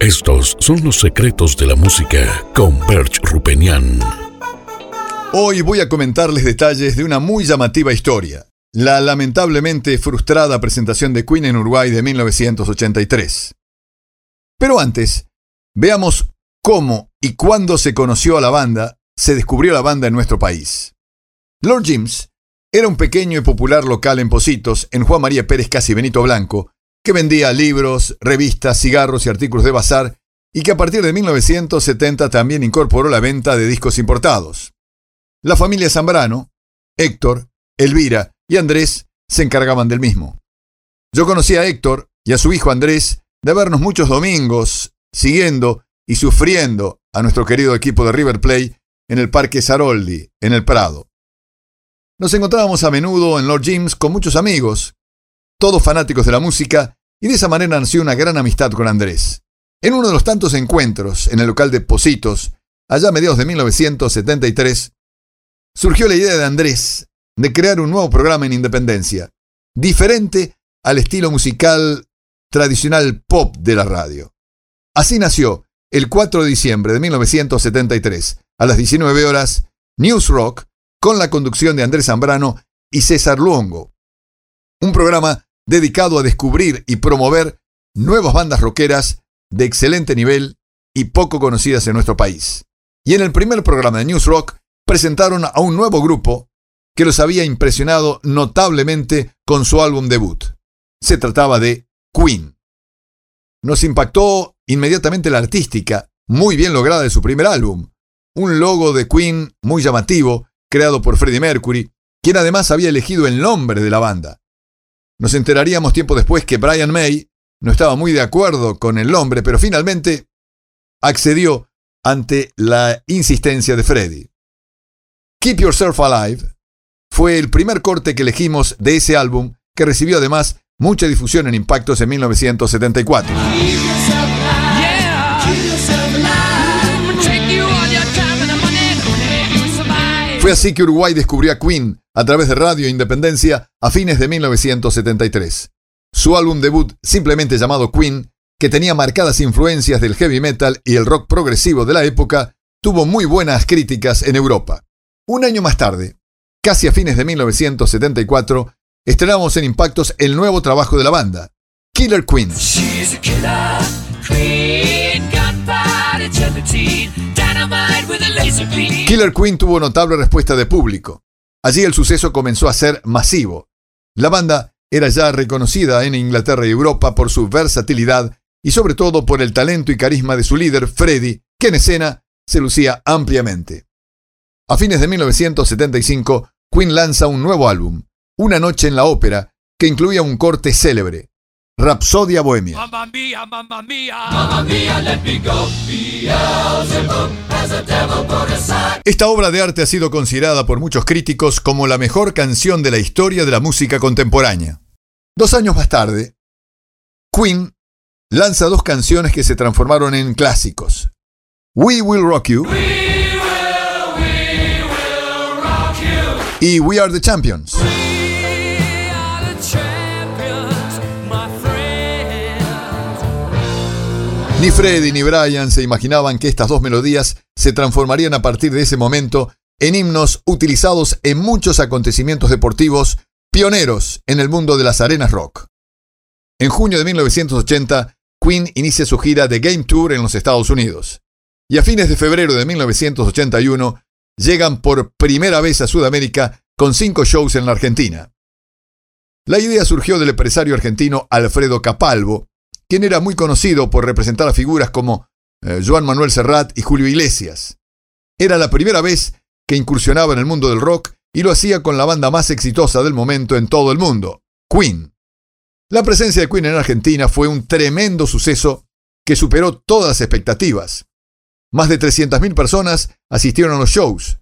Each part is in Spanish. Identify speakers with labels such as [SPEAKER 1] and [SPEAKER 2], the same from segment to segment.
[SPEAKER 1] Estos son los secretos de la música con Berch Rupenian.
[SPEAKER 2] Hoy voy a comentarles detalles de una muy llamativa historia, la lamentablemente frustrada presentación de Queen en Uruguay de 1983. Pero antes, veamos cómo y cuándo se conoció a la banda, se descubrió la banda en nuestro país. Lord James era un pequeño y popular local en Positos, en Juan María Pérez Casi Benito Blanco, que vendía libros, revistas, cigarros y artículos de bazar, y que a partir de 1970 también incorporó la venta de discos importados. La familia Zambrano, Héctor, Elvira y Andrés se encargaban del mismo. Yo conocí a Héctor y a su hijo Andrés de vernos muchos domingos siguiendo y sufriendo a nuestro querido equipo de River Play en el Parque Saroldi, en el Prado. Nos encontrábamos a menudo en Lord James con muchos amigos, todos fanáticos de la música, y de esa manera nació una gran amistad con Andrés. En uno de los tantos encuentros en el local de Positos, allá a mediados de 1973, surgió la idea de Andrés de crear un nuevo programa en Independencia, diferente al estilo musical tradicional pop de la radio. Así nació, el 4 de diciembre de 1973, a las 19 horas, News Rock, con la conducción de Andrés Zambrano y César Luongo. Un programa dedicado a descubrir y promover nuevas bandas rockeras de excelente nivel y poco conocidas en nuestro país. Y en el primer programa de News Rock presentaron a un nuevo grupo que los había impresionado notablemente con su álbum debut. Se trataba de Queen. Nos impactó inmediatamente la artística, muy bien lograda de su primer álbum, un logo de Queen muy llamativo, creado por Freddie Mercury, quien además había elegido el nombre de la banda. Nos enteraríamos tiempo después que Brian May no estaba muy de acuerdo con el nombre, pero finalmente accedió ante la insistencia de Freddy. Keep Yourself Alive fue el primer corte que elegimos de ese álbum, que recibió además mucha difusión en Impactos en 1974. Fue así que Uruguay descubrió a Queen a través de Radio Independencia a fines de 1973. Su álbum debut, simplemente llamado Queen, que tenía marcadas influencias del heavy metal y el rock progresivo de la época, tuvo muy buenas críticas en Europa. Un año más tarde, casi a fines de 1974, estrenamos en Impactos el nuevo trabajo de la banda, Killer Queen. Killer Queen tuvo notable respuesta de público. Allí el suceso comenzó a ser masivo. La banda era ya reconocida en Inglaterra y Europa por su versatilidad y sobre todo por el talento y carisma de su líder, Freddy, que en escena se lucía ampliamente. A fines de 1975, Queen lanza un nuevo álbum, Una noche en la ópera, que incluía un corte célebre, Rapsodia Bohemia. Esta obra de arte ha sido considerada por muchos críticos como la mejor canción de la historia de la música contemporánea. Dos años más tarde, Queen lanza dos canciones que se transformaron en clásicos. We Will Rock You, y We Are the Champions. Ni Freddy ni Brian se imaginaban que estas dos melodías se transformarían a partir de ese momento en himnos utilizados en muchos acontecimientos deportivos pioneros en el mundo de las arenas rock. En junio de 1980, Queen inicia su gira de Game Tour en los Estados Unidos. Y a fines de febrero de 1981 llegan por primera vez a Sudamérica con cinco shows en la Argentina. La idea surgió del empresario argentino Alfredo Capalvo, quien era muy conocido por representar a figuras como eh, Joan Manuel Serrat y Julio Iglesias. Era la primera vez que incursionaba en el mundo del rock y lo hacía con la banda más exitosa del momento en todo el mundo, Queen. La presencia de Queen en Argentina fue un tremendo suceso que superó todas las expectativas. Más de 300.000 personas asistieron a los shows.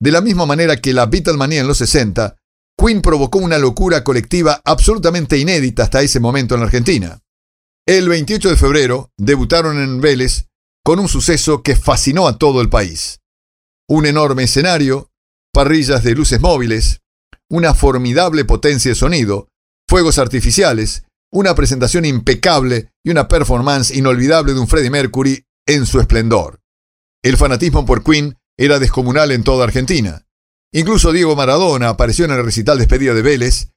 [SPEAKER 2] De la misma manera que la Beatlemania en los 60, Queen provocó una locura colectiva absolutamente inédita hasta ese momento en la Argentina. El 28 de febrero debutaron en Vélez con un suceso que fascinó a todo el país. Un enorme escenario, parrillas de luces móviles, una formidable potencia de sonido, fuegos artificiales, una presentación impecable y una performance inolvidable de un Freddie Mercury en su esplendor. El fanatismo por Queen era descomunal en toda Argentina. Incluso Diego Maradona apareció en el recital despedida de Vélez,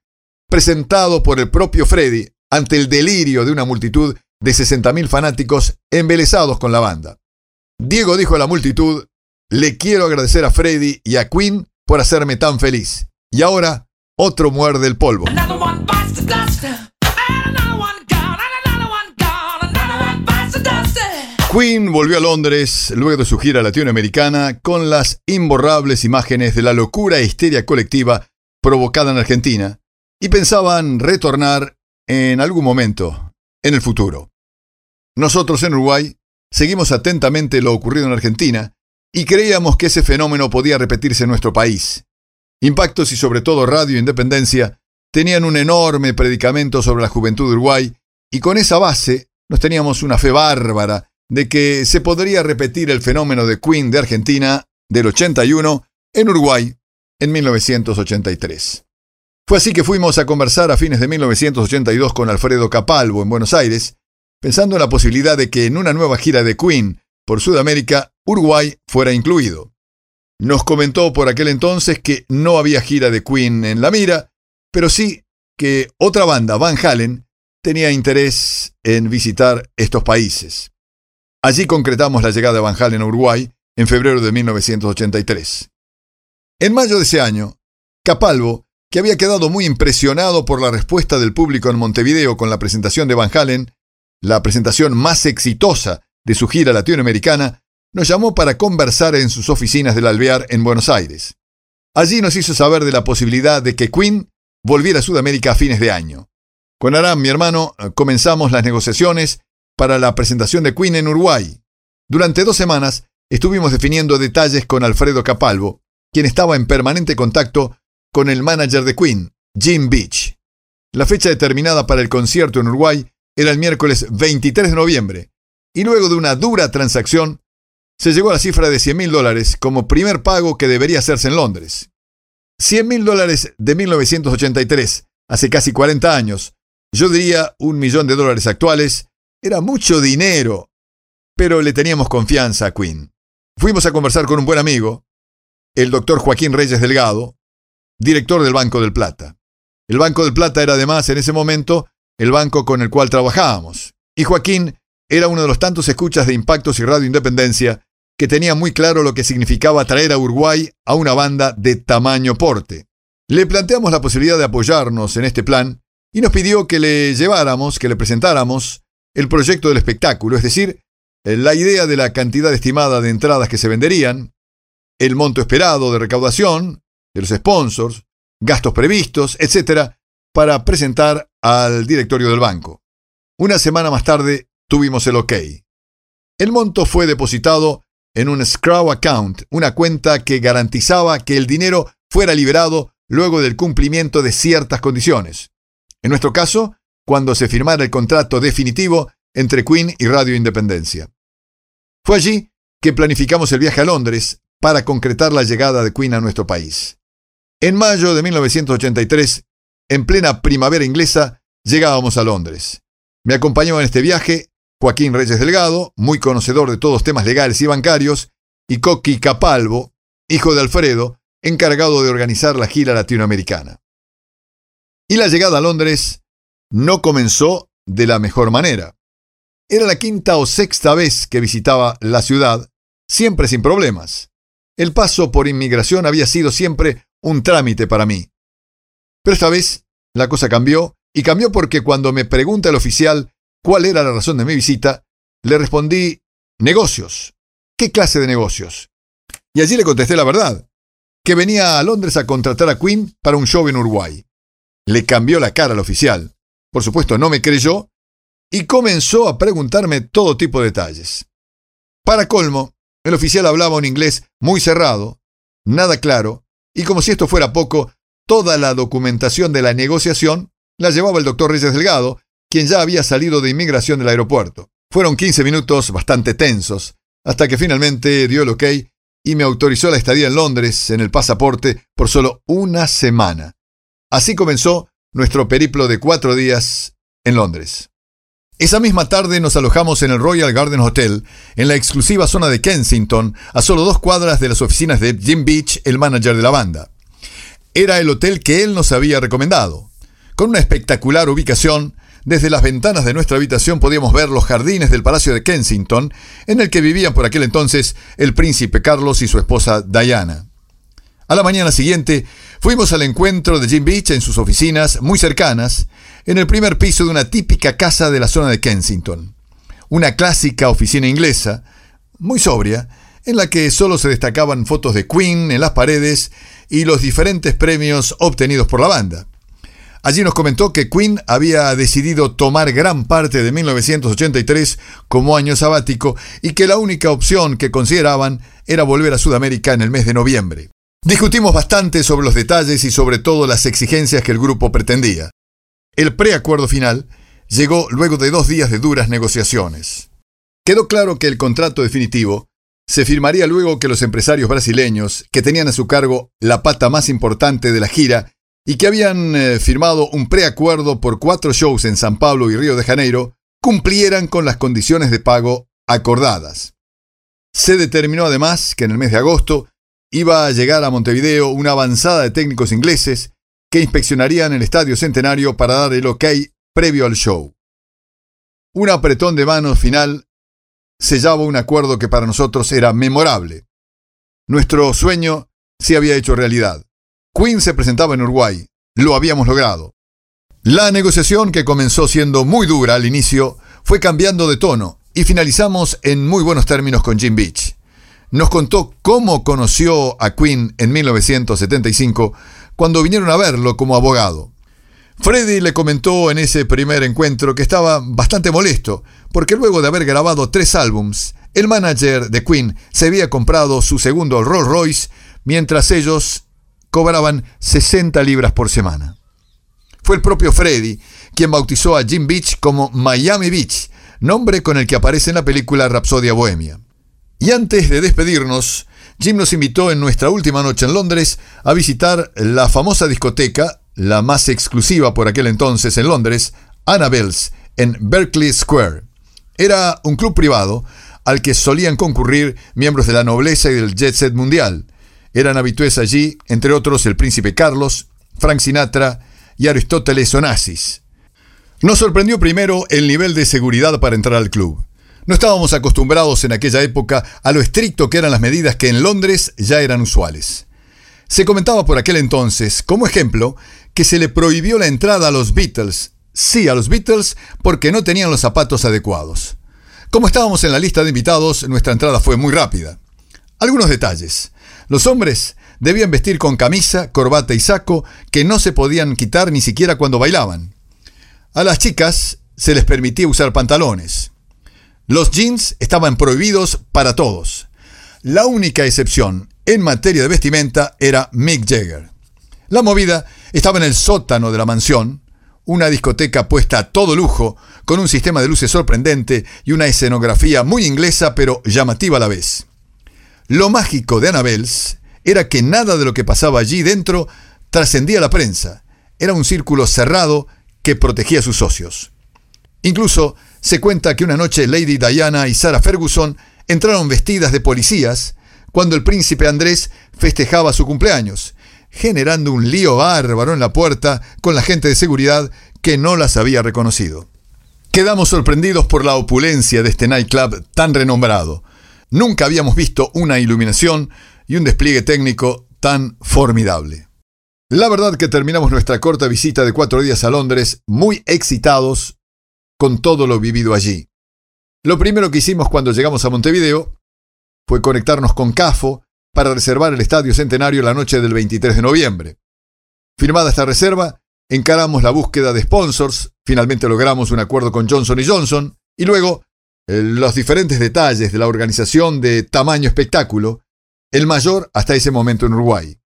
[SPEAKER 2] presentado por el propio Freddy ante el delirio de una multitud de 60.000 fanáticos embelesados con la banda. Diego dijo a la multitud, le quiero agradecer a Freddy y a Queen por hacerme tan feliz. Y ahora, otro muerde el polvo. Queen volvió a Londres luego de su gira latinoamericana con las imborrables imágenes de la locura e histeria colectiva provocada en Argentina y pensaban retornar en algún momento, en el futuro. Nosotros en Uruguay seguimos atentamente lo ocurrido en Argentina y creíamos que ese fenómeno podía repetirse en nuestro país. Impactos y sobre todo Radio Independencia tenían un enorme predicamento sobre la juventud de Uruguay y con esa base nos teníamos una fe bárbara de que se podría repetir el fenómeno de Queen de Argentina del 81 en Uruguay en 1983. Fue así que fuimos a conversar a fines de 1982 con Alfredo Capalvo en Buenos Aires, pensando en la posibilidad de que en una nueva gira de Queen por Sudamérica, Uruguay fuera incluido. Nos comentó por aquel entonces que no había gira de Queen en la mira, pero sí que otra banda, Van Halen, tenía interés en visitar estos países. Allí concretamos la llegada de Van Halen a Uruguay en febrero de 1983. En mayo de ese año, Capalvo, que había quedado muy impresionado por la respuesta del público en Montevideo con la presentación de Van Halen, la presentación más exitosa de su gira latinoamericana, nos llamó para conversar en sus oficinas del Alvear en Buenos Aires. Allí nos hizo saber de la posibilidad de que Queen volviera a Sudamérica a fines de año. Con Aram, mi hermano, comenzamos las negociaciones para la presentación de Queen en Uruguay. Durante dos semanas estuvimos definiendo detalles con Alfredo Capalvo, quien estaba en permanente contacto con el manager de Queen, Jim Beach. La fecha determinada para el concierto en Uruguay era el miércoles 23 de noviembre, y luego de una dura transacción, se llegó a la cifra de 100 mil dólares como primer pago que debería hacerse en Londres. 100 mil dólares de 1983, hace casi 40 años, yo diría un millón de dólares actuales, era mucho dinero, pero le teníamos confianza a Quinn. Fuimos a conversar con un buen amigo, el doctor Joaquín Reyes Delgado, director del Banco del Plata. El Banco del Plata era además en ese momento el banco con el cual trabajábamos, y Joaquín era uno de los tantos escuchas de Impactos y Radio Independencia que tenía muy claro lo que significaba traer a Uruguay a una banda de tamaño porte. Le planteamos la posibilidad de apoyarnos en este plan y nos pidió que le lleváramos, que le presentáramos el proyecto del espectáculo, es decir, eh, la idea de la cantidad estimada de entradas que se venderían, el monto esperado de recaudación, de los sponsors, gastos previstos, etc., para presentar al directorio del banco. Una semana más tarde tuvimos el OK. El monto fue depositado en un escrow account, una cuenta que garantizaba que el dinero fuera liberado luego del cumplimiento de ciertas condiciones. En nuestro caso, cuando se firmara el contrato definitivo entre Queen y Radio Independencia. Fue allí que planificamos el viaje a Londres para concretar la llegada de Queen a nuestro país. En mayo de 1983, en plena primavera inglesa, llegábamos a Londres. Me acompañó en este viaje Joaquín Reyes Delgado, muy conocedor de todos temas legales y bancarios, y Coqui Capalvo, hijo de Alfredo, encargado de organizar la gira latinoamericana. Y la llegada a Londres no comenzó de la mejor manera. Era la quinta o sexta vez que visitaba la ciudad, siempre sin problemas. El paso por inmigración había sido siempre un trámite para mí. Pero esta vez la cosa cambió, y cambió porque cuando me pregunta el oficial cuál era la razón de mi visita, le respondí negocios. ¿Qué clase de negocios? Y allí le contesté la verdad, que venía a Londres a contratar a Queen para un show en Uruguay. Le cambió la cara al oficial. Por supuesto, no me creyó y comenzó a preguntarme todo tipo de detalles. Para colmo, el oficial hablaba un inglés muy cerrado, nada claro, y como si esto fuera poco, toda la documentación de la negociación la llevaba el doctor Reyes Delgado, quien ya había salido de inmigración del aeropuerto. Fueron 15 minutos bastante tensos, hasta que finalmente dio el ok y me autorizó la estadía en Londres en el pasaporte por solo una semana. Así comenzó nuestro periplo de cuatro días en Londres. Esa misma tarde nos alojamos en el Royal Garden Hotel, en la exclusiva zona de Kensington, a solo dos cuadras de las oficinas de Jim Beach, el manager de la banda. Era el hotel que él nos había recomendado. Con una espectacular ubicación, desde las ventanas de nuestra habitación podíamos ver los jardines del Palacio de Kensington, en el que vivían por aquel entonces el príncipe Carlos y su esposa Diana. A la mañana siguiente fuimos al encuentro de Jim Beach en sus oficinas muy cercanas, en el primer piso de una típica casa de la zona de Kensington. Una clásica oficina inglesa, muy sobria, en la que solo se destacaban fotos de Queen en las paredes y los diferentes premios obtenidos por la banda. Allí nos comentó que Queen había decidido tomar gran parte de 1983 como año sabático y que la única opción que consideraban era volver a Sudamérica en el mes de noviembre. Discutimos bastante sobre los detalles y sobre todo las exigencias que el grupo pretendía. El preacuerdo final llegó luego de dos días de duras negociaciones. Quedó claro que el contrato definitivo se firmaría luego que los empresarios brasileños, que tenían a su cargo la pata más importante de la gira y que habían eh, firmado un preacuerdo por cuatro shows en San Pablo y Río de Janeiro, cumplieran con las condiciones de pago acordadas. Se determinó además que en el mes de agosto iba a llegar a Montevideo una avanzada de técnicos ingleses que inspeccionarían el Estadio Centenario para dar el ok previo al show. Un apretón de manos final sellaba un acuerdo que para nosotros era memorable. Nuestro sueño se había hecho realidad. Queen se presentaba en Uruguay. Lo habíamos logrado. La negociación, que comenzó siendo muy dura al inicio, fue cambiando de tono y finalizamos en muy buenos términos con Jim Beach. Nos contó cómo conoció a Queen en 1975 cuando vinieron a verlo como abogado. Freddy le comentó en ese primer encuentro que estaba bastante molesto, porque luego de haber grabado tres álbums, el manager de Queen se había comprado su segundo Rolls Royce, mientras ellos cobraban 60 libras por semana. Fue el propio Freddy quien bautizó a Jim Beach como Miami Beach, nombre con el que aparece en la película Rapsodia Bohemia. Y antes de despedirnos, Jim nos invitó en nuestra última noche en Londres a visitar la famosa discoteca, la más exclusiva por aquel entonces en Londres, Annabelle's, en Berkeley Square. Era un club privado al que solían concurrir miembros de la nobleza y del jet set mundial. Eran habitués allí, entre otros, el príncipe Carlos, Frank Sinatra y Aristóteles Onassis. Nos sorprendió primero el nivel de seguridad para entrar al club. No estábamos acostumbrados en aquella época a lo estricto que eran las medidas que en Londres ya eran usuales. Se comentaba por aquel entonces, como ejemplo, que se le prohibió la entrada a los Beatles, sí a los Beatles, porque no tenían los zapatos adecuados. Como estábamos en la lista de invitados, nuestra entrada fue muy rápida. Algunos detalles. Los hombres debían vestir con camisa, corbata y saco que no se podían quitar ni siquiera cuando bailaban. A las chicas se les permitía usar pantalones. Los jeans estaban prohibidos para todos. La única excepción en materia de vestimenta era Mick Jagger. La movida estaba en el sótano de la mansión, una discoteca puesta a todo lujo, con un sistema de luces sorprendente y una escenografía muy inglesa pero llamativa a la vez. Lo mágico de Annabelle's era que nada de lo que pasaba allí dentro trascendía la prensa. Era un círculo cerrado que protegía a sus socios. Incluso se cuenta que una noche Lady Diana y Sarah Ferguson entraron vestidas de policías cuando el príncipe Andrés festejaba su cumpleaños, generando un lío bárbaro en la puerta con la gente de seguridad que no las había reconocido. Quedamos sorprendidos por la opulencia de este nightclub tan renombrado. Nunca habíamos visto una iluminación y un despliegue técnico tan formidable. La verdad que terminamos nuestra corta visita de cuatro días a Londres muy excitados con todo lo vivido allí. Lo primero que hicimos cuando llegamos a Montevideo fue conectarnos con CAFO para reservar el Estadio Centenario la noche del 23 de noviembre. Firmada esta reserva, encaramos la búsqueda de sponsors, finalmente logramos un acuerdo con Johnson Johnson y luego eh, los diferentes detalles de la organización de tamaño espectáculo, el mayor hasta ese momento en Uruguay.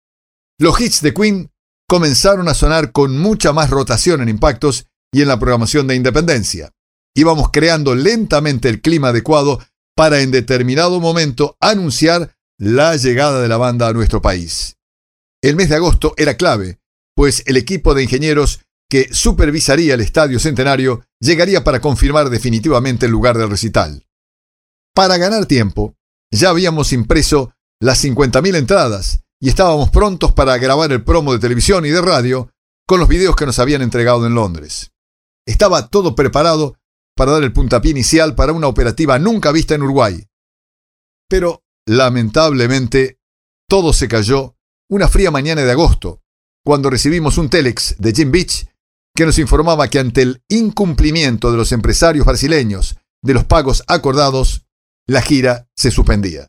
[SPEAKER 2] Los hits de Queen comenzaron a sonar con mucha más rotación en impactos y en la programación de Independencia. Íbamos creando lentamente el clima adecuado para en determinado momento anunciar la llegada de la banda a nuestro país. El mes de agosto era clave, pues el equipo de ingenieros que supervisaría el Estadio Centenario llegaría para confirmar definitivamente el lugar del recital. Para ganar tiempo, ya habíamos impreso las 50.000 entradas y estábamos prontos para grabar el promo de televisión y de radio con los videos que nos habían entregado en Londres. Estaba todo preparado para dar el puntapié inicial para una operativa nunca vista en Uruguay. Pero, lamentablemente, todo se cayó una fría mañana de agosto, cuando recibimos un telex de Jim Beach que nos informaba que ante el incumplimiento de los empresarios brasileños de los pagos acordados, la gira se suspendía.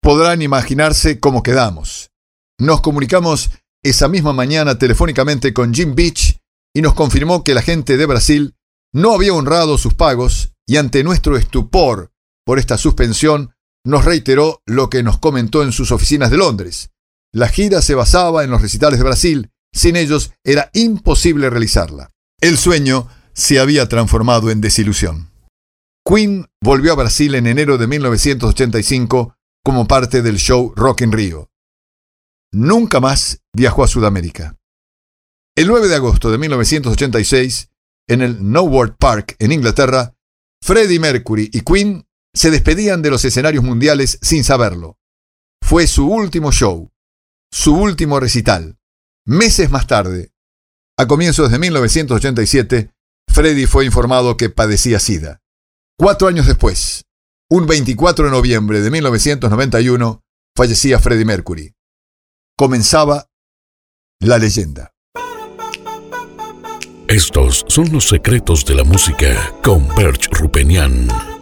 [SPEAKER 2] Podrán imaginarse cómo quedamos. Nos comunicamos esa misma mañana telefónicamente con Jim Beach y nos confirmó que la gente de Brasil no había honrado sus pagos y ante nuestro estupor por esta suspensión nos reiteró lo que nos comentó en sus oficinas de Londres. La gira se basaba en los recitales de Brasil, sin ellos era imposible realizarla. El sueño se había transformado en desilusión. Queen volvió a Brasil en enero de 1985 como parte del show Rock in Rio. Nunca más viajó a Sudamérica. El 9 de agosto de 1986, en el World Park en Inglaterra, Freddie Mercury y Queen se despedían de los escenarios mundiales sin saberlo. Fue su último show, su último recital. Meses más tarde, a comienzos de 1987, Freddie fue informado que padecía SIDA. Cuatro años después, un 24 de noviembre de 1991, fallecía Freddie Mercury. Comenzaba la leyenda.
[SPEAKER 1] Estos son los secretos de la música con Berch Rupenian.